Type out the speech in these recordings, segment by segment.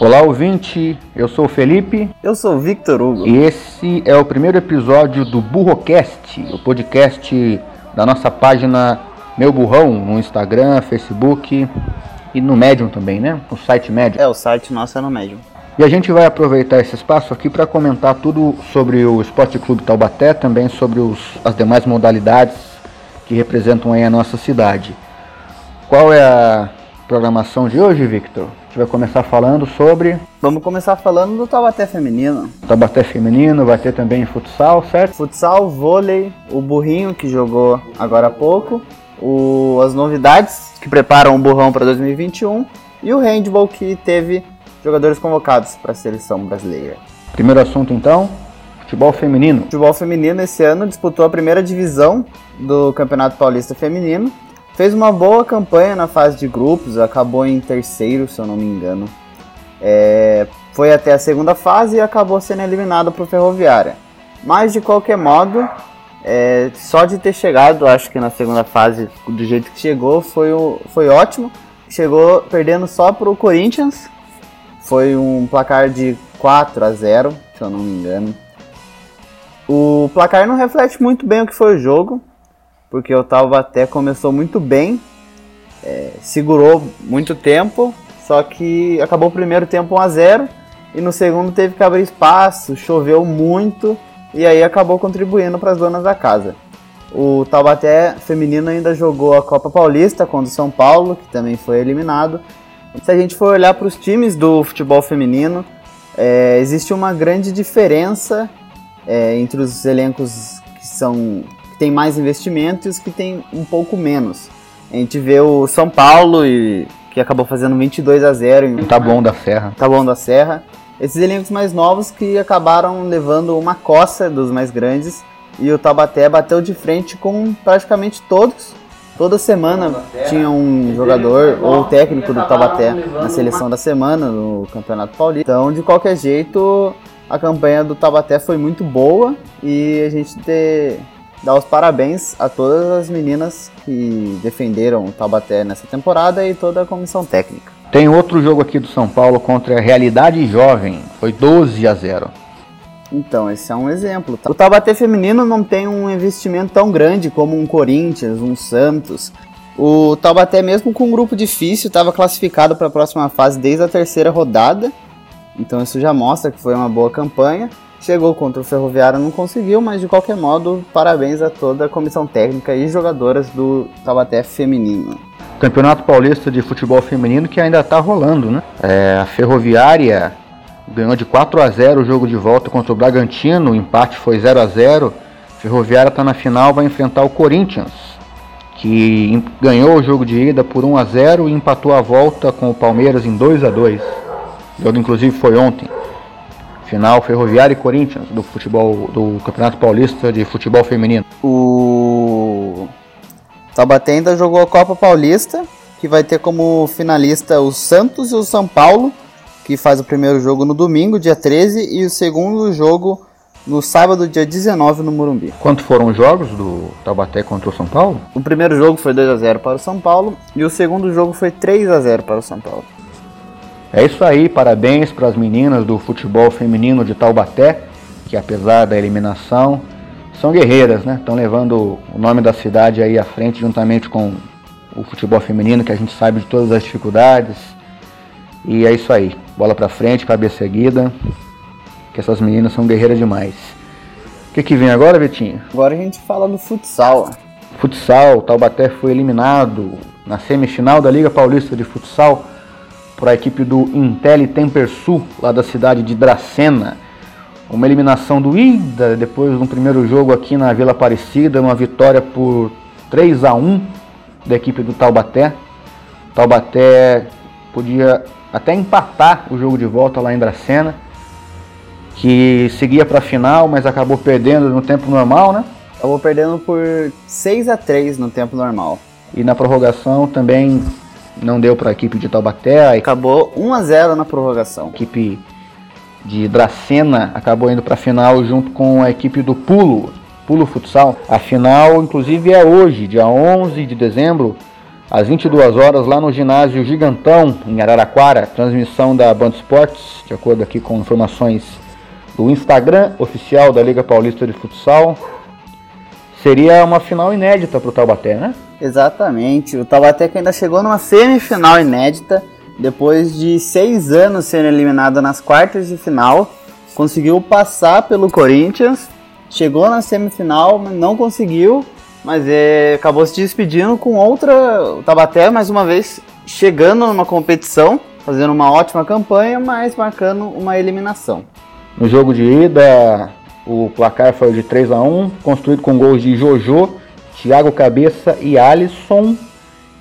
Olá, ouvinte. Eu sou o Felipe. Eu sou o Victor Hugo. E esse é o primeiro episódio do Burrocast, o podcast da nossa página Meu Burrão no Instagram, Facebook e no Medium também, né? O site Medium. É, o site nosso é no Medium. E a gente vai aproveitar esse espaço aqui para comentar tudo sobre o Esporte Clube Taubaté, também sobre os, as demais modalidades que representam aí a nossa cidade. Qual é a programação de hoje, Victor? A gente vai começar falando sobre. Vamos começar falando do Taubaté feminino. Taubaté feminino, vai ter também futsal, certo? Futsal, vôlei, o burrinho que jogou agora há pouco, o, as novidades que preparam o burrão para 2021 e o handball que teve jogadores convocados para a seleção brasileira. Primeiro assunto então, futebol feminino. Futebol feminino esse ano disputou a primeira divisão do Campeonato Paulista Feminino Fez uma boa campanha na fase de grupos, acabou em terceiro, se eu não me engano. É, foi até a segunda fase e acabou sendo eliminado para o Ferroviária. Mas de qualquer modo, é, só de ter chegado, acho que na segunda fase, do jeito que chegou, foi, o, foi ótimo. Chegou perdendo só para o Corinthians. Foi um placar de 4 a 0, se eu não me engano. O placar não reflete muito bem o que foi o jogo porque o Taubaté começou muito bem, é, segurou muito tempo, só que acabou o primeiro tempo 1 a 0 e no segundo teve que abrir espaço, choveu muito e aí acabou contribuindo para as donas da casa. O Taubaté feminino ainda jogou a Copa Paulista contra o São Paulo, que também foi eliminado. Se a gente for olhar para os times do futebol feminino, é, existe uma grande diferença é, entre os elencos que são que tem mais investimento e os que tem um pouco menos. A gente vê o São Paulo, e, que acabou fazendo 22 a 0 em Tá bom da Serra. Tá bom da Serra. Esses elencos mais novos que acabaram levando uma coça dos mais grandes e o Taubaté bateu de frente com praticamente todos. Toda semana tinha um jogador ou técnico do Taubaté na seleção da semana no Campeonato Paulista. Então, de qualquer jeito, a campanha do Taubaté foi muito boa e a gente ter, dar os parabéns a todas as meninas que defenderam o Taubaté nessa temporada e toda a comissão técnica. Tem outro jogo aqui do São Paulo contra a Realidade Jovem, foi 12 a 0. Então, esse é um exemplo. O Taubaté feminino não tem um investimento tão grande como um Corinthians, um Santos. O Taubaté, mesmo com um grupo difícil, estava classificado para a próxima fase desde a terceira rodada. Então, isso já mostra que foi uma boa campanha. Chegou contra o Ferroviário, não conseguiu, mas de qualquer modo, parabéns a toda a comissão técnica e jogadoras do Taubaté feminino. Campeonato Paulista de Futebol Feminino que ainda está rolando, né? É, a Ferroviária ganhou de 4 a 0 o jogo de volta contra o Bragantino, o empate foi 0 a 0. Ferroviária está na final, vai enfrentar o Corinthians, que ganhou o jogo de ida por 1 a 0 e empatou a volta com o Palmeiras em 2 a 2. O jogo inclusive foi ontem. Final Ferroviária e Corinthians do futebol do Campeonato Paulista de Futebol Feminino. O Taubaté ainda jogou a Copa Paulista, que vai ter como finalista o Santos e o São Paulo, que faz o primeiro jogo no domingo, dia 13, e o segundo jogo no sábado, dia 19, no Morumbi. Quanto foram os jogos do Taubaté contra o São Paulo? O primeiro jogo foi 2 a 0 para o São Paulo e o segundo jogo foi 3 a 0 para o São Paulo. É isso aí, parabéns para as meninas do futebol feminino de Taubaté, que apesar da eliminação, são guerreiras, né? Estão levando o nome da cidade aí à frente juntamente com o futebol feminino, que a gente sabe de todas as dificuldades. E é isso aí, bola para frente, cabeça seguida, que essas meninas são guerreiras demais. O que, que vem agora, Betinho? Agora a gente fala do futsal. Futsal, Taubaté foi eliminado na semifinal da Liga Paulista de Futsal para a equipe do Intel Tempersul, lá da cidade de Dracena. Uma eliminação do Ida depois de um primeiro jogo aqui na Vila Aparecida, uma vitória por 3 a 1 da equipe do Taubaté. Taubaté podia até empatar o jogo de volta lá em Dracena, que seguia para a final, mas acabou perdendo no tempo normal, né? Acabou perdendo por 6 a 3 no tempo normal. E na prorrogação também não deu para a equipe de Taubaté. A Acabou 1 a 0 na prorrogação. equipe de Dracena acabou indo para a final junto com a equipe do Pulo, Pulo Futsal. A final, inclusive, é hoje, dia 11 de dezembro, às 22 horas lá no ginásio Gigantão em Araraquara, transmissão da Band Esportes, de acordo aqui com informações do Instagram oficial da Liga Paulista de Futsal. Seria uma final inédita para o Taubaté, né? Exatamente. O Taubaté que ainda chegou numa semifinal inédita, depois de seis anos sendo eliminado nas quartas de final, conseguiu passar pelo Corinthians, chegou na semifinal, não conseguiu, mas é, acabou se despedindo com outra. O Taubaté, mais uma vez, chegando numa competição, fazendo uma ótima campanha, mas marcando uma eliminação. No jogo de ida, o placar foi de 3 a 1 construído com gols de Jojo, Thiago Cabeça e Alisson.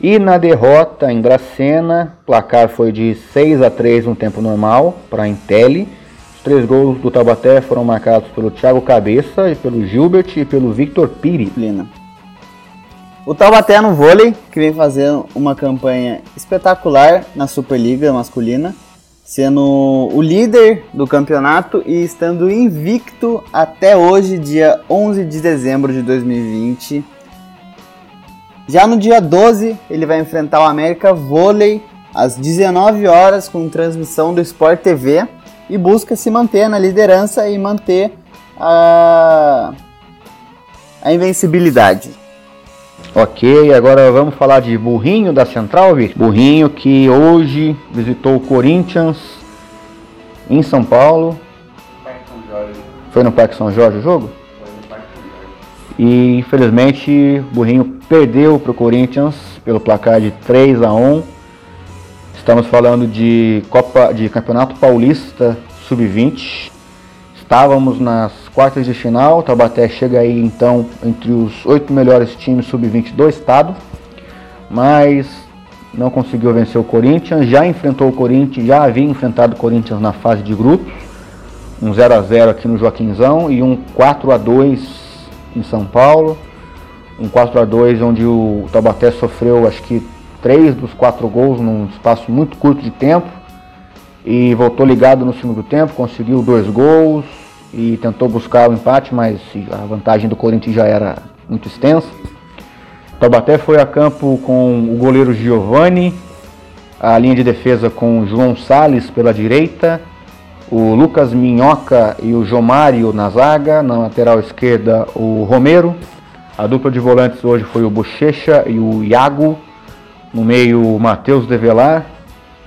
E na derrota em Dracena, o placar foi de 6 a 3 no tempo normal para a Intelli. Os três gols do Tabaté foram marcados pelo Thiago Cabeça, pelo Gilbert e pelo Victor Pires. O Taubaté no vôlei, que vem fazendo uma campanha espetacular na Superliga masculina, sendo o líder do campeonato e estando invicto até hoje, dia 11 de dezembro de 2020. Já no dia 12, ele vai enfrentar o América Vôlei às 19 horas com transmissão do Sport TV e busca se manter na liderança e manter a, a invencibilidade. Ok, agora vamos falar de Burrinho da Central, Vic. Burrinho que hoje visitou o Corinthians em São Paulo. Foi no Parque São Jorge o jogo? E infelizmente Burrinho perdeu para o Corinthians pelo placar de 3 a 1. Estamos falando de Copa de Campeonato Paulista Sub-20. Estávamos nas quartas de final, o Taubaté chega aí então entre os oito melhores times sub-20 do estado, mas não conseguiu vencer o Corinthians, já enfrentou o Corinthians, já havia enfrentado o Corinthians na fase de grupos, um 0 a 0 aqui no Joaquinzão e um 4 a 2 em São Paulo, um 4 a 2 onde o Taubaté sofreu acho que três dos quatro gols num espaço muito curto de tempo e voltou ligado no segundo tempo, conseguiu dois gols, e tentou buscar o empate, mas a vantagem do Corinthians já era muito extensa. Taubaté foi a campo com o goleiro Giovani, a linha de defesa com o João Sales pela direita, o Lucas Minhoca e o Jomário na zaga, na lateral esquerda o Romero. A dupla de volantes hoje foi o Bochecha e o Iago, no meio o Matheus Develar,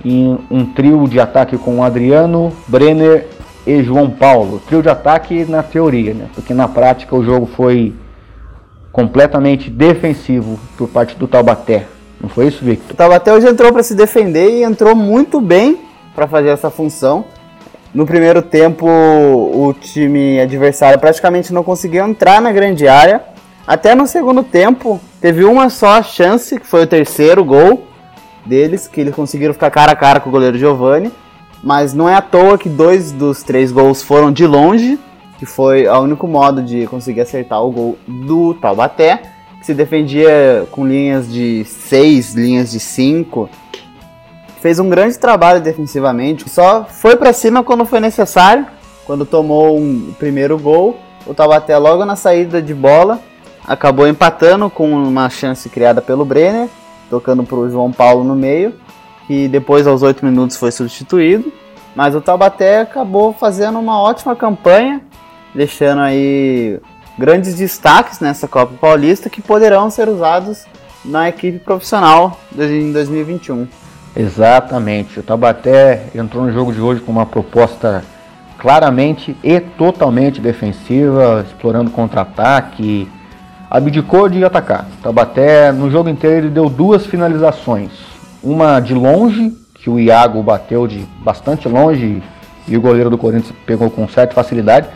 e um trio de ataque com o Adriano, Brenner e João Paulo. Trio de ataque na teoria, né? Porque na prática o jogo foi completamente defensivo por parte do Taubaté. Não foi isso, Victor? O Taubaté hoje entrou para se defender e entrou muito bem para fazer essa função. No primeiro tempo, o time adversário praticamente não conseguiu entrar na grande área. Até no segundo tempo, teve uma só chance, que foi o terceiro gol deles, que eles conseguiram ficar cara a cara com o goleiro Giovani. Mas não é à toa que dois dos três gols foram de longe, que foi o único modo de conseguir acertar o gol do Taubaté, que se defendia com linhas de seis, linhas de cinco. Fez um grande trabalho defensivamente, só foi para cima quando foi necessário, quando tomou um primeiro gol. O Taubaté logo na saída de bola acabou empatando com uma chance criada pelo Brenner, tocando para o João Paulo no meio que depois aos 8 minutos foi substituído. Mas o Taubaté acabou fazendo uma ótima campanha, deixando aí grandes destaques nessa Copa Paulista que poderão ser usados na equipe profissional em 2021. Exatamente. O Taubaté entrou no jogo de hoje com uma proposta claramente e totalmente defensiva, explorando contra-ataque, abdicou de atacar. O Taubaté no jogo inteiro ele deu duas finalizações uma de longe, que o Iago bateu de bastante longe e o goleiro do Corinthians pegou com certa facilidade.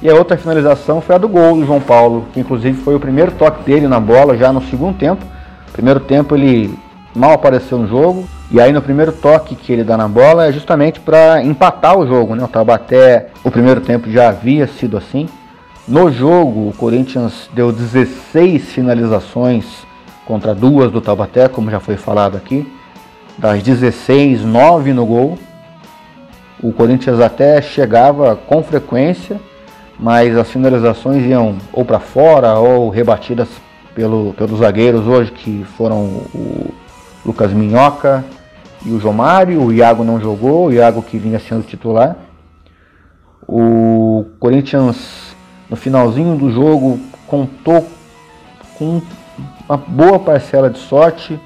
E a outra finalização foi a do gol do João Paulo, que inclusive foi o primeiro toque dele na bola já no segundo tempo. Primeiro tempo ele mal apareceu no jogo, e aí no primeiro toque que ele dá na bola é justamente para empatar o jogo, né? O Taubaté, o primeiro tempo já havia sido assim. No jogo, o Corinthians deu 16 finalizações contra duas do Taubaté, como já foi falado aqui das 16, 9 no gol. O Corinthians até chegava com frequência, mas as finalizações iam ou para fora ou rebatidas pelo, pelos zagueiros hoje, que foram o Lucas Minhoca e o Jomário. O Iago não jogou, o Iago que vinha sendo titular. O Corinthians, no finalzinho do jogo, contou com uma boa parcela de sorte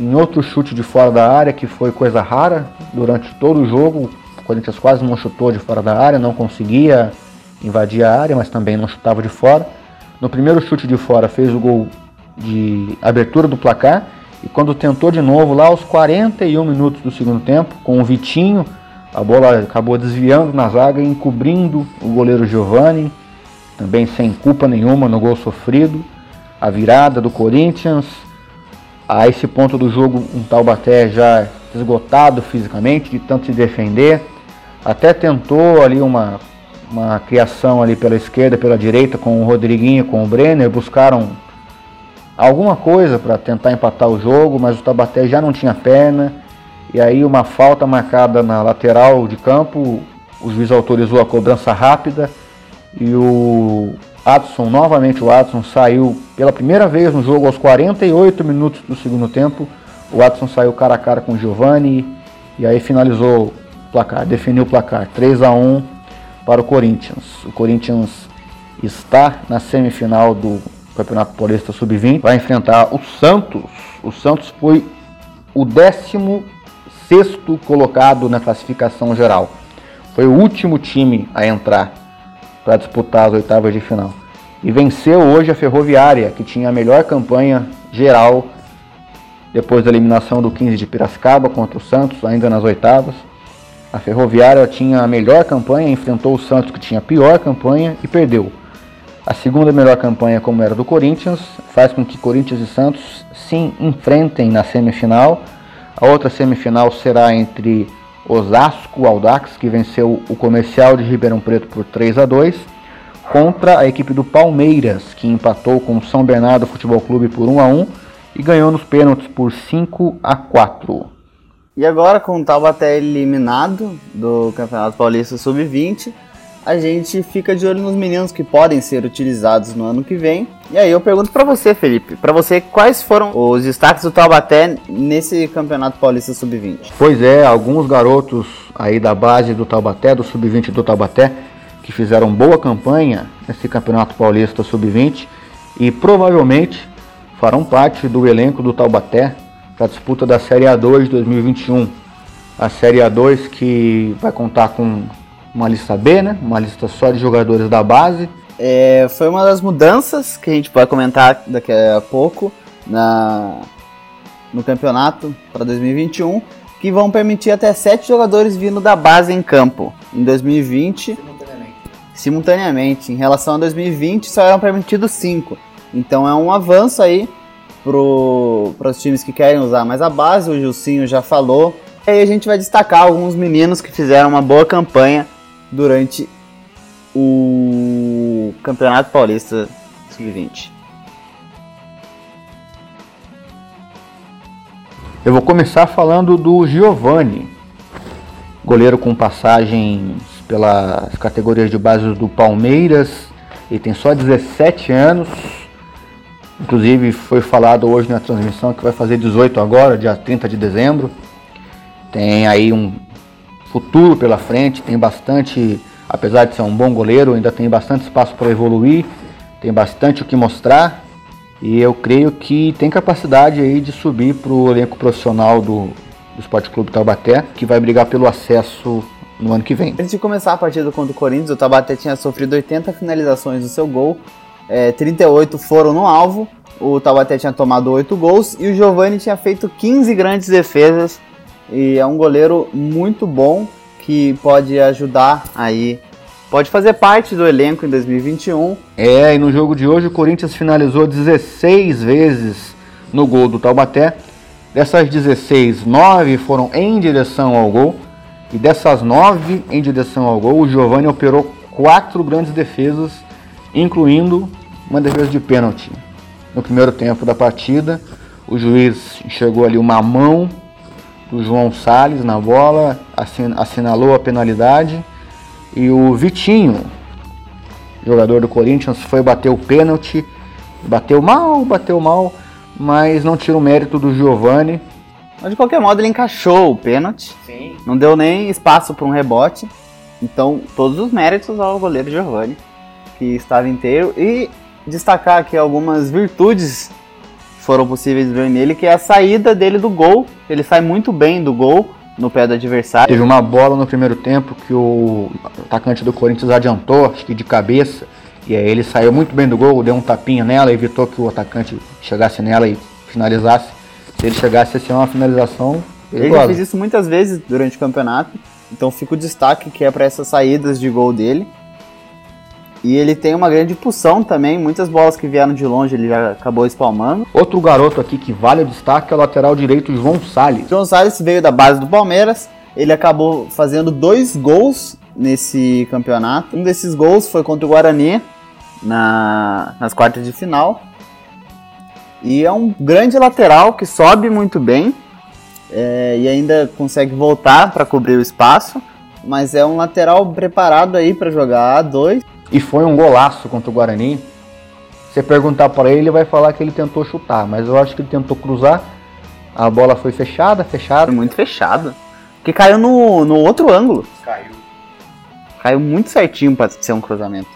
em outro chute de fora da área, que foi coisa rara durante todo o jogo. O Corinthians quase não chutou de fora da área, não conseguia invadir a área, mas também não chutava de fora. No primeiro chute de fora fez o gol de abertura do placar e quando tentou de novo lá aos 41 minutos do segundo tempo, com o Vitinho, a bola acabou desviando na zaga encobrindo o goleiro Giovani, também sem culpa nenhuma no gol sofrido. A virada do Corinthians, a esse ponto do jogo um Taubaté já esgotado fisicamente, de tanto se defender, até tentou ali uma, uma criação ali pela esquerda, pela direita com o Rodriguinho, com o Brenner, buscaram alguma coisa para tentar empatar o jogo, mas o Taubaté já não tinha perna, e aí uma falta marcada na lateral de campo, o juiz autorizou a cobrança rápida e o Adson, novamente o Adson saiu pela primeira vez no jogo aos 48 minutos do segundo tempo. O Adson saiu cara a cara com o Giovani e aí finalizou o placar, definiu o placar 3 a 1 para o Corinthians. O Corinthians está na semifinal do Campeonato Paulista Sub-20, vai enfrentar o Santos. O Santos foi o 16 colocado na classificação geral. Foi o último time a entrar para disputar as oitavas de final. E venceu hoje a Ferroviária, que tinha a melhor campanha geral depois da eliminação do 15 de Piracicaba contra o Santos, ainda nas oitavas. A Ferroviária tinha a melhor campanha, enfrentou o Santos, que tinha a pior campanha, e perdeu. A segunda melhor campanha, como era do Corinthians, faz com que Corinthians e Santos se enfrentem na semifinal. A outra semifinal será entre Osasco Aldax, que venceu o Comercial de Ribeirão Preto por 3 a 2, contra a equipe do Palmeiras, que empatou com o São Bernardo Futebol Clube por 1 a 1 e ganhou nos pênaltis por 5 a 4. E agora, com o Taubaté eliminado do Campeonato Paulista Sub-20, a gente fica de olho nos meninos que podem ser utilizados no ano que vem. E aí eu pergunto para você, Felipe, para você quais foram os destaques do Taubaté nesse Campeonato Paulista Sub-20? Pois é, alguns garotos aí da base do Taubaté, do Sub-20 do Taubaté, que fizeram boa campanha nesse Campeonato Paulista Sub-20 e provavelmente farão parte do elenco do Taubaté para a disputa da Série A2 de 2021. A Série A2 que vai contar com uma lista B, né? Uma lista só de jogadores da base. É, foi uma das mudanças que a gente vai comentar daqui a pouco na, no campeonato para 2021, que vão permitir até sete jogadores vindo da base em campo. Em 2020, simultaneamente. simultaneamente. Em relação a 2020, só eram permitidos cinco. Então é um avanço aí para os times que querem usar mais a base. O Gilcinho já falou. E aí a gente vai destacar alguns meninos que fizeram uma boa campanha durante o Campeonato Paulista Sub-20. Eu vou começar falando do Giovani, goleiro com passagens pelas categorias de base do Palmeiras. Ele tem só 17 anos. Inclusive foi falado hoje na transmissão que vai fazer 18 agora, dia 30 de dezembro. Tem aí um futuro pela frente, tem bastante, apesar de ser um bom goleiro, ainda tem bastante espaço para evoluir, tem bastante o que mostrar e eu creio que tem capacidade aí de subir para o elenco profissional do, do Esporte Clube Taubaté, que vai brigar pelo acesso no ano que vem. Antes de começar a partida contra o Corinthians, o Taubaté tinha sofrido 80 finalizações do seu gol, é, 38 foram no alvo, o Taubaté tinha tomado 8 gols e o Giovani tinha feito 15 grandes defesas e é um goleiro muito bom que pode ajudar aí, pode fazer parte do elenco em 2021. É, e no jogo de hoje o Corinthians finalizou 16 vezes no gol do Taubaté. Dessas 16, 9 foram em direção ao gol. E dessas 9 em direção ao gol, o Giovani operou quatro grandes defesas, incluindo uma defesa de pênalti. No primeiro tempo da partida, o juiz enxergou ali uma mão do João Salles na bola, assinalou a penalidade. E o Vitinho, jogador do Corinthians, foi bater o pênalti. Bateu mal, bateu mal, mas não tira o mérito do Giovani. Mas de qualquer modo ele encaixou o pênalti. Sim. Não deu nem espaço para um rebote. Então, todos os méritos ao goleiro Giovanni, que estava inteiro. E destacar aqui algumas virtudes foram possíveis ver nele, que é a saída dele do gol. Ele sai muito bem do gol no pé do adversário. Teve uma bola no primeiro tempo que o atacante do Corinthians adiantou, acho que de cabeça. E aí ele saiu muito bem do gol, deu um tapinha nela, evitou que o atacante chegasse nela e finalizasse. Se ele chegasse a ser uma finalização Ele já fez isso muitas vezes durante o campeonato. Então fica o destaque que é para essas saídas de gol dele. E ele tem uma grande impulsão também, muitas bolas que vieram de longe ele já acabou espalmando. Outro garoto aqui que vale o destaque é o lateral direito João Salles. João Salles veio da base do Palmeiras, ele acabou fazendo dois gols nesse campeonato. Um desses gols foi contra o Guarani na, nas quartas de final. E é um grande lateral que sobe muito bem é, e ainda consegue voltar para cobrir o espaço. Mas é um lateral preparado aí para jogar A2 e foi um golaço contra o Guarani. Você perguntar para ele, ele vai falar que ele tentou chutar, mas eu acho que ele tentou cruzar. A bola foi fechada, fechada. Muito fechada. Que caiu no, no outro ângulo. Caiu. Caiu muito certinho para ser um cruzamento.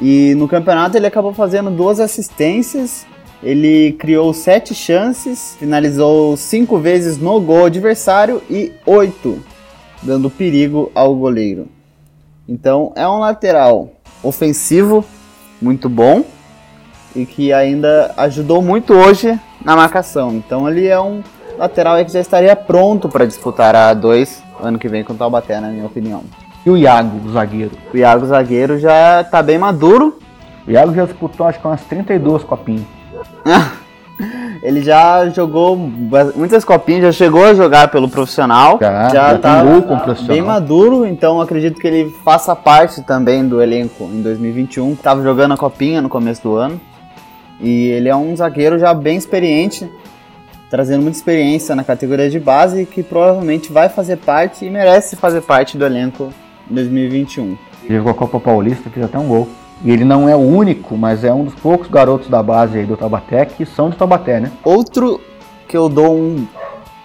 E no campeonato ele acabou fazendo duas assistências. Ele criou sete chances, finalizou cinco vezes no gol adversário e oito, dando perigo ao goleiro. Então é um lateral ofensivo muito bom e que ainda ajudou muito hoje na marcação. Então ele é um lateral que já estaria pronto para disputar a A2 ano que vem com o Taubaté, na minha opinião. E o Iago, o zagueiro? O Iago, zagueiro, já está bem maduro. O Iago já disputou acho que umas 32 copinhas. Ele já jogou muitas copinhas, já chegou a jogar pelo profissional. Já, já, já tá bem maduro, então acredito que ele faça parte também do elenco em 2021. Estava jogando a copinha no começo do ano. E ele é um zagueiro já bem experiente, trazendo muita experiência na categoria de base, que provavelmente vai fazer parte e merece fazer parte do elenco em 2021. Ele jogou a Copa Paulista, fez até um gol. E ele não é o único, mas é um dos poucos garotos da base do Taubaté que são do Taubaté, né? Outro que eu dou um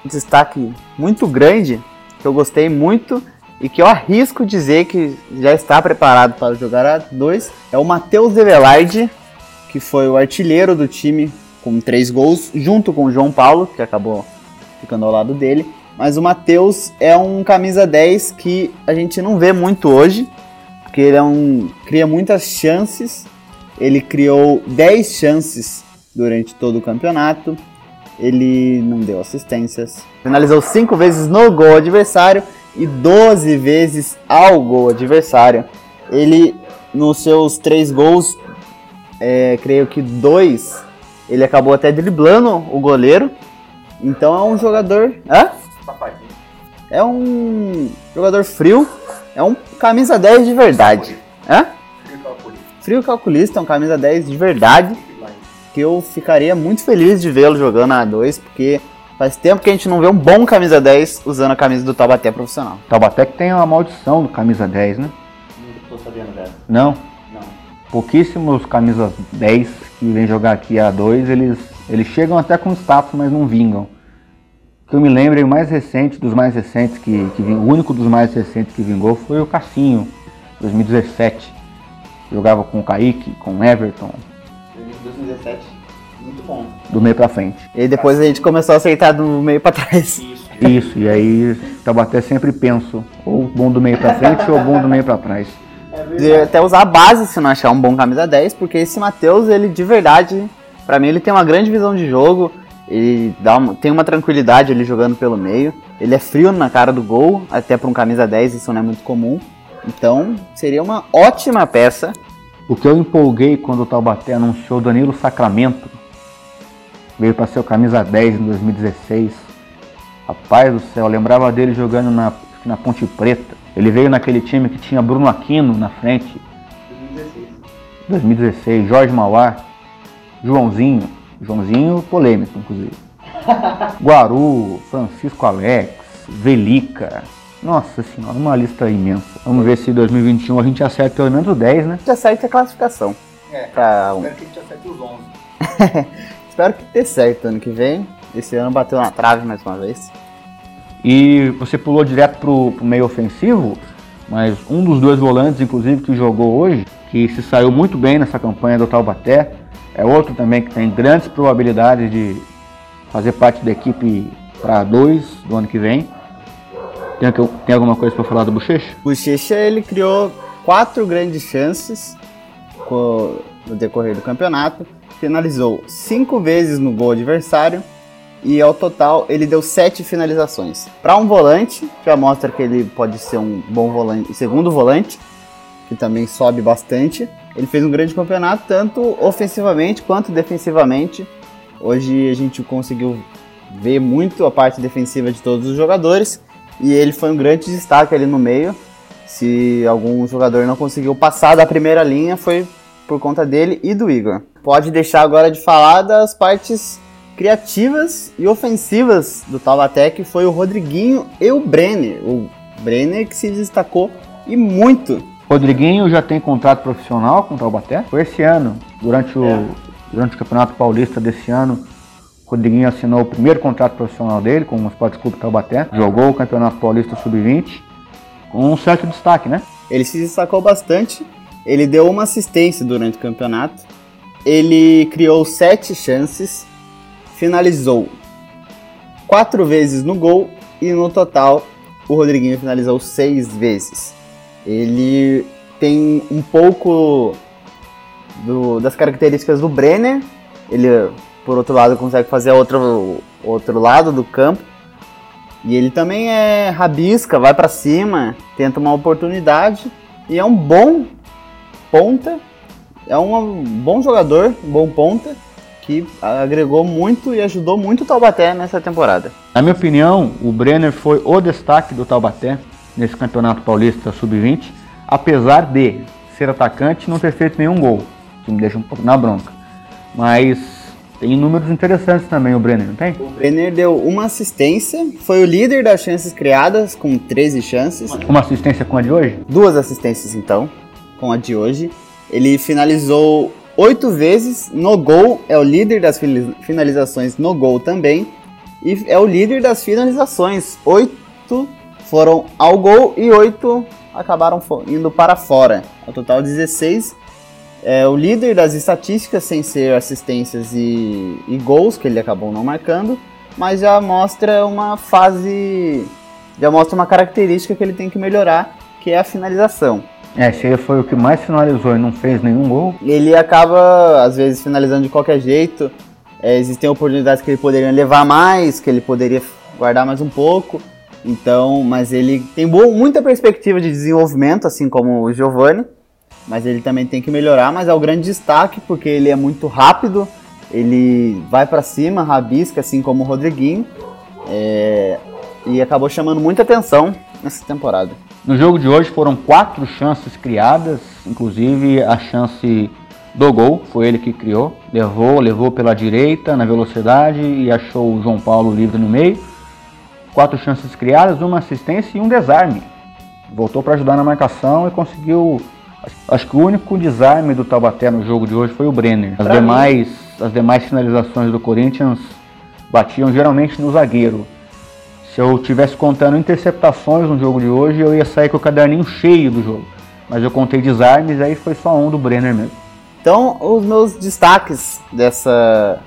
destaque muito grande, que eu gostei muito e que eu arrisco dizer que já está preparado para jogar a 2, é o Matheus Develarde, que foi o artilheiro do time com três gols, junto com o João Paulo, que acabou ficando ao lado dele. Mas o Matheus é um camisa 10 que a gente não vê muito hoje, porque ele é um, cria muitas chances. Ele criou 10 chances durante todo o campeonato. Ele não deu assistências. Finalizou 5 vezes no gol adversário e 12 vezes ao gol adversário. Ele, nos seus 3 gols, é, creio que dois, ele acabou até driblando o goleiro. Então é um jogador. Hã? É um jogador frio, é um camisa 10 de verdade. Hã? Frio calculista, é um camisa 10 de verdade. Que eu ficaria muito feliz de vê-lo jogando a 2, porque faz tempo que a gente não vê um bom camisa 10 usando a camisa do Taubaté profissional. Taubaté que tem uma maldição do camisa 10, né? Não tô sabendo dessa. Não? Não. Pouquíssimos camisas 10 que vêm jogar aqui a 2, eles, eles chegam até com status, mas não vingam que eu me lembro, o mais recente dos mais recentes que, que o único dos mais recentes que vingou foi o Cassinho, 2017. Jogava com o Kaique, com o Everton. 2017, muito bom. Do meio pra frente. E depois a gente começou a aceitar do meio pra trás. Isso. Isso, e aí Tabaté sempre penso, ou bom do meio pra frente ou bom do meio pra trás. É até usar a base se não achar um bom camisa 10, porque esse Matheus, ele de verdade, para mim ele tem uma grande visão de jogo, ele dá uma, tem uma tranquilidade ali jogando pelo meio. Ele é frio na cara do gol, até para um camisa 10 isso não é muito comum. Então seria uma ótima peça. O que eu empolguei quando o Taubaté anunciou Danilo Sacramento, veio para ser o camisa 10 em 2016. Rapaz do céu, eu lembrava dele jogando na, na Ponte Preta. Ele veio naquele time que tinha Bruno Aquino na frente. 2016. 2016, Jorge Mauá, Joãozinho. Joãozinho polêmico, inclusive. Guaru, Francisco Alex, Velica. Nossa senhora, uma lista imensa. Vamos ver se em 2021 a gente acerta pelo menos 10, né? A gente acerta a classificação. É, pra um. espero que a gente acerte os 11. espero que dê certo ano que vem. Esse ano bateu na trave mais uma vez. E você pulou direto pro, pro meio ofensivo, mas um dos dois volantes, inclusive, que jogou hoje, que se saiu muito bem nessa campanha do Taubaté, é outro também que tem grandes probabilidades de fazer parte da equipe para dois do ano que vem. Tem, tem alguma coisa para falar do Bochecha? Bochecha ele criou quatro grandes chances no decorrer do campeonato, finalizou cinco vezes no gol adversário e ao total ele deu sete finalizações. Para um volante, já mostra que ele pode ser um bom volante, segundo volante, que também sobe bastante. Ele fez um grande campeonato, tanto ofensivamente quanto defensivamente. Hoje a gente conseguiu ver muito a parte defensiva de todos os jogadores e ele foi um grande destaque ali no meio. Se algum jogador não conseguiu passar da primeira linha, foi por conta dele e do Igor. Pode deixar agora de falar das partes criativas e ofensivas do Taubaté, que foi o Rodriguinho e o Brenner. O Brenner que se destacou e muito. Rodriguinho já tem contrato profissional com o Taubaté. Foi esse ano, durante o, é. durante o Campeonato Paulista desse ano, Rodriguinho assinou o primeiro contrato profissional dele com o Esporte Clube Taubaté. Jogou o Campeonato Paulista Sub-20 com um certo destaque, né? Ele se destacou bastante. Ele deu uma assistência durante o campeonato. Ele criou sete chances, finalizou quatro vezes no gol e no total o Rodriguinho finalizou seis vezes. Ele tem um pouco do, das características do Brenner. Ele por outro lado consegue fazer outro, outro lado do campo. E ele também é rabisca, vai para cima, tenta uma oportunidade e é um bom ponta, é um bom jogador, um bom ponta que agregou muito e ajudou muito o Taubaté nessa temporada. Na minha opinião, o Brenner foi o destaque do Taubaté nesse Campeonato Paulista Sub-20, apesar de ser atacante e não ter feito nenhum gol, que me deixa um pouco na bronca. Mas tem números interessantes também o Brenner, não tem? O Brenner deu uma assistência, foi o líder das chances criadas, com 13 chances. Uma assistência com a de hoje? Duas assistências então, com a de hoje. Ele finalizou oito vezes no gol, é o líder das finalizações no gol também. E é o líder das finalizações. Oito foram ao gol e oito acabaram indo para fora. Ao total 16 é o líder das estatísticas sem ser assistências e, e gols, que ele acabou não marcando, mas já mostra uma fase, já mostra uma característica que ele tem que melhorar, que é a finalização. É, se ele foi o que mais finalizou e não fez nenhum gol. Ele acaba, às vezes, finalizando de qualquer jeito. É, existem oportunidades que ele poderia levar mais, que ele poderia guardar mais um pouco. Então, mas ele tem boa, muita perspectiva de desenvolvimento, assim como o Giovanni mas ele também tem que melhorar, mas é o grande destaque porque ele é muito rápido, ele vai para cima, rabisca, assim como o Rodriguinho, é, e acabou chamando muita atenção nessa temporada. No jogo de hoje foram quatro chances criadas, inclusive a chance do gol, foi ele que criou, levou, levou pela direita na velocidade e achou o João Paulo livre no meio. Quatro chances criadas, uma assistência e um desarme. Voltou para ajudar na marcação e conseguiu Acho que o único desarme do Taubaté no jogo de hoje foi o Brenner. As demais, as demais finalizações do Corinthians batiam geralmente no zagueiro. Se eu tivesse contando interceptações no jogo de hoje, eu ia sair com o caderninho cheio do jogo. Mas eu contei desarmes, aí foi só um do Brenner mesmo. Então, os meus destaques dessa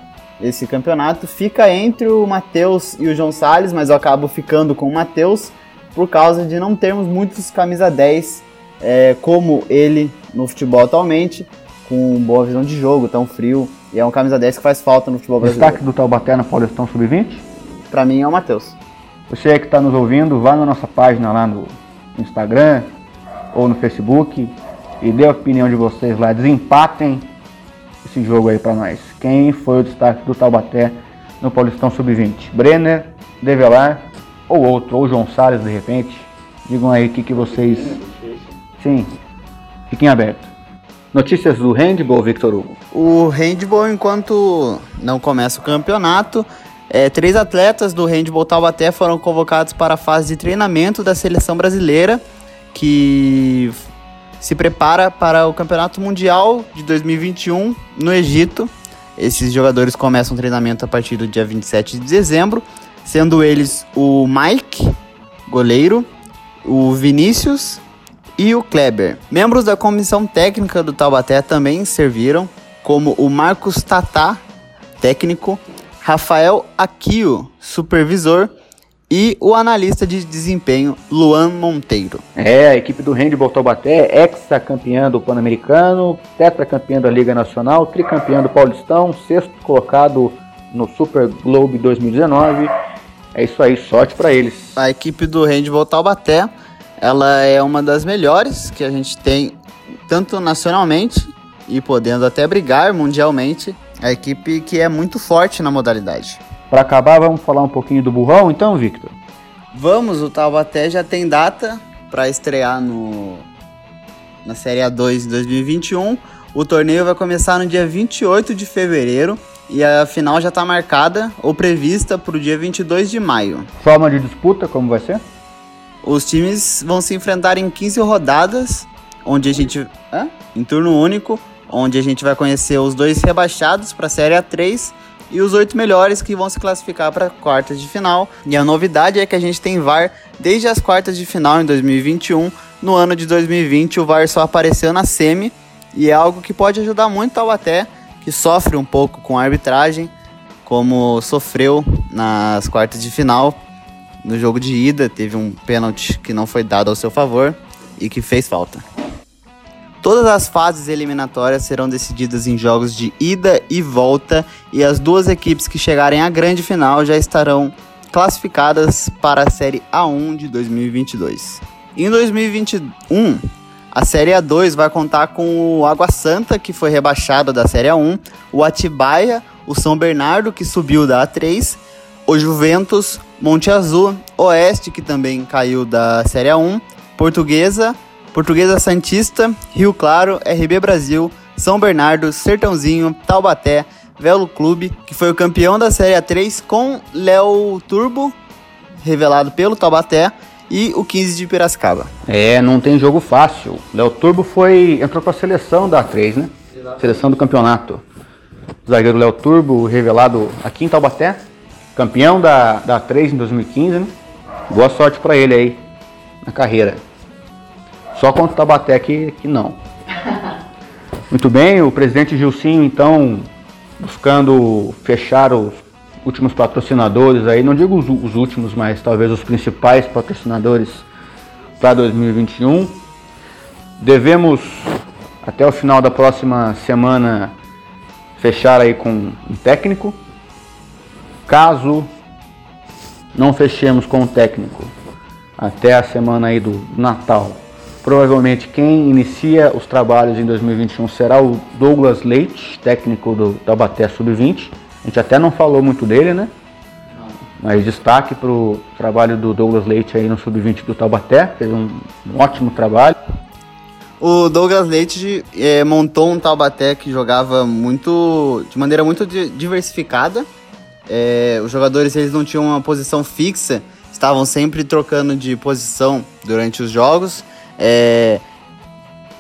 esse campeonato fica entre o Matheus e o João Salles, mas eu acabo ficando com o Matheus por causa de não termos muitos camisa 10 é, como ele no futebol atualmente, com boa visão de jogo, tão frio, e é um camisa 10 que faz falta no futebol brasileiro. Destaque do Taubaté na Paulistão Sub-20? Para mim é o Matheus. Você que está nos ouvindo, vá na nossa página lá no Instagram ou no Facebook e dê a opinião de vocês lá, desempatem esse jogo aí para nós. Quem foi o destaque do Taubaté no Paulistão Sub-20? Brenner, Develar ou outro, ou João Salles de repente? Digam aí o que, que vocês Sim, fiquem abertos. Notícias do handball, Victor Hugo. O handball, enquanto não começa o campeonato, é, três atletas do handball Taubaté foram convocados para a fase de treinamento da seleção brasileira, que se prepara para o Campeonato Mundial de 2021 no Egito. Esses jogadores começam o treinamento a partir do dia 27 de dezembro. sendo eles o Mike, goleiro, o Vinícius e o Kleber. Membros da comissão técnica do Taubaté também serviram, como o Marcos Tatá, técnico, Rafael Aquio, supervisor, e o analista de desempenho Luan Monteiro. É, a equipe do Handball Taubaté, ex-campeã do Pan-Americano, tetracampeã da Liga Nacional, tricampeã do Paulistão, sexto colocado no Super Globe 2019. É isso aí, sorte para eles. A equipe do Handball Taubaté, ela é uma das melhores que a gente tem, tanto nacionalmente e podendo até brigar mundialmente. A equipe que é muito forte na modalidade. Para acabar, vamos falar um pouquinho do burrão, então, Victor? Vamos, o Taubaté já tem data para estrear no na Série A2 de 2021. O torneio vai começar no dia 28 de fevereiro e a final já está marcada ou prevista para o dia 22 de maio. Forma de disputa, como vai ser? Os times vão se enfrentar em 15 rodadas, onde a gente. Hã? Em turno único, onde a gente vai conhecer os dois rebaixados para a Série A3 e os oito melhores que vão se classificar para quartas de final. E a novidade é que a gente tem VAR desde as quartas de final em 2021. No ano de 2020, o VAR só apareceu na semi e é algo que pode ajudar muito ao até que sofre um pouco com a arbitragem, como sofreu nas quartas de final. No jogo de ida, teve um pênalti que não foi dado ao seu favor e que fez falta. Todas as fases eliminatórias serão decididas em jogos de ida e volta, e as duas equipes que chegarem à grande final já estarão classificadas para a Série A1 de 2022. Em 2021, a Série A2 vai contar com o Água Santa, que foi rebaixado da Série A1, o Atibaia, o São Bernardo, que subiu da A3, o Juventus, Monte Azul, Oeste, que também caiu da Série A1, Portuguesa, Portuguesa Santista, Rio Claro, RB Brasil, São Bernardo, Sertãozinho, Taubaté, Velo Clube, que foi o campeão da Série A3 com Léo Turbo, revelado pelo Taubaté, e o 15 de Piracicaba. É, não tem jogo fácil. Léo Turbo foi entrou para a seleção da A3, né? Seleção do campeonato. O zagueiro Léo Turbo, revelado aqui em Taubaté, campeão da, da A3 em 2015, né? Boa sorte para ele aí na carreira. Só contra o Tabaté que, que não. Muito bem, o presidente Gilcinho, então, buscando fechar os últimos patrocinadores aí, não digo os, os últimos, mas talvez os principais patrocinadores para 2021. Devemos, até o final da próxima semana, fechar aí com um técnico. Caso não fechemos com o técnico até a semana aí do Natal Provavelmente quem inicia os trabalhos em 2021 será o Douglas Leite, técnico do Taubaté Sub-20. A gente até não falou muito dele, né? Mas destaque para o trabalho do Douglas Leite aí no Sub-20 do Taubaté, fez um, um, ótimo trabalho. O Douglas Leite é, montou um Taubaté que jogava muito, de maneira muito diversificada. É, os jogadores eles não tinham uma posição fixa, estavam sempre trocando de posição durante os jogos é,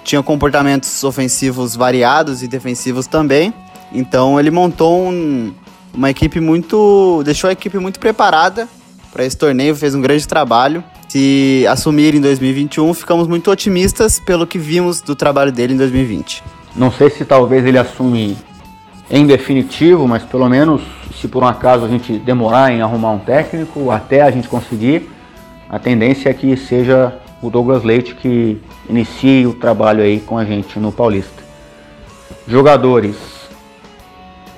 tinha comportamentos ofensivos variados e defensivos também. Então ele montou um, uma equipe muito. deixou a equipe muito preparada para esse torneio, fez um grande trabalho. Se assumir em 2021, ficamos muito otimistas pelo que vimos do trabalho dele em 2020. Não sei se talvez ele assume em definitivo, mas pelo menos se por um acaso a gente demorar em arrumar um técnico, até a gente conseguir, a tendência é que seja o Douglas Leite que inicie o trabalho aí com a gente no Paulista. Jogadores,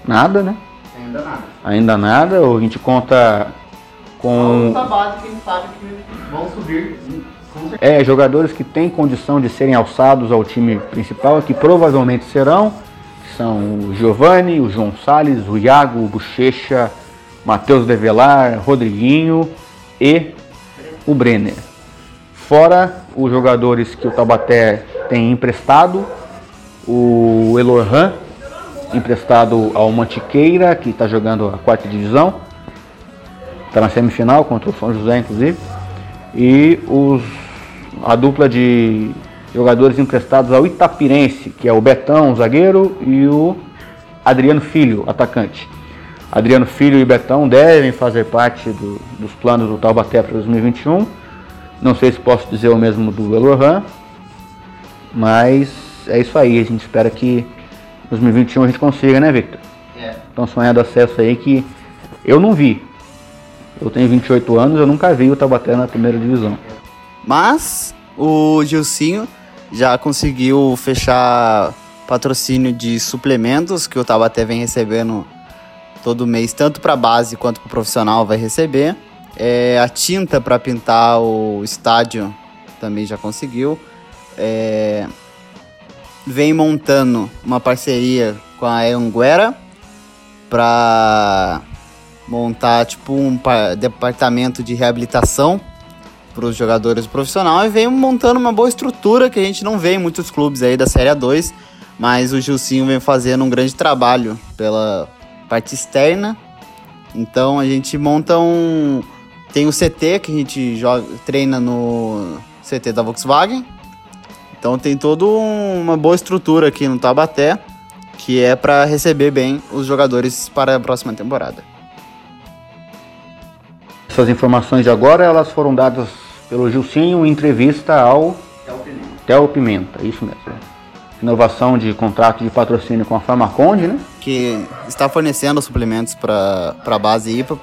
nada, né? Ainda nada. Ainda nada, a gente conta com. base que a gente sabe que vão subir. É, jogadores que têm condição de serem alçados ao time principal, que provavelmente serão, são o Giovanni, o João Salles, o Iago, o Bochecha, Matheus Develar, Rodriguinho e o Brenner. Fora os jogadores que o Taubaté tem emprestado, o Elorhan, emprestado ao Mantiqueira, que está jogando a quarta divisão, está na semifinal contra o São José, inclusive, e os, a dupla de jogadores emprestados ao Itapirense, que é o Betão, zagueiro, e o Adriano Filho, atacante. Adriano Filho e Betão devem fazer parte do, dos planos do Taubaté para 2021. Não sei se posso dizer o mesmo do Elorran, mas é isso aí. A gente espera que 2021 a gente consiga, né, Victor? É. Então sonhando acesso aí que eu não vi. Eu tenho 28 anos, eu nunca vi o Taubaté na primeira divisão. Mas o Gilcinho já conseguiu fechar patrocínio de suplementos que o Taubaté vem recebendo todo mês, tanto para base quanto para profissional vai receber. É, a tinta para pintar o estádio também já conseguiu. É, vem montando uma parceria com a Anguera para montar tipo um departamento de reabilitação para os jogadores profissionais e vem montando uma boa estrutura que a gente não vê em muitos clubes aí da Série A2, mas o Gilcinho vem fazendo um grande trabalho pela parte externa. Então a gente monta um tem o CT que a gente joga, treina no CT da Volkswagen. Então tem toda uma boa estrutura aqui no Tabaté que é para receber bem os jogadores para a próxima temporada. Essas informações de agora elas foram dadas pelo Gilcinho em entrevista ao Theo Pimenta. Pimenta, isso mesmo. Inovação de contrato de patrocínio com a Farmaconde, né? Que está fornecendo suplementos para a base e para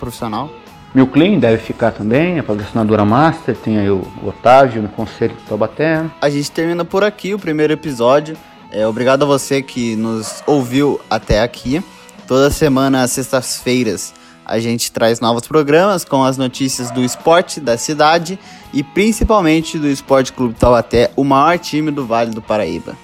profissional. Milclean deve ficar também, a patrocinadora master, tem aí o Otávio no Conselho do Taubaté. A gente termina por aqui o primeiro episódio. É, obrigado a você que nos ouviu até aqui. Toda semana, às sextas-feiras, a gente traz novos programas com as notícias do esporte da cidade e principalmente do Esporte Clube Taubaté, o maior time do Vale do Paraíba.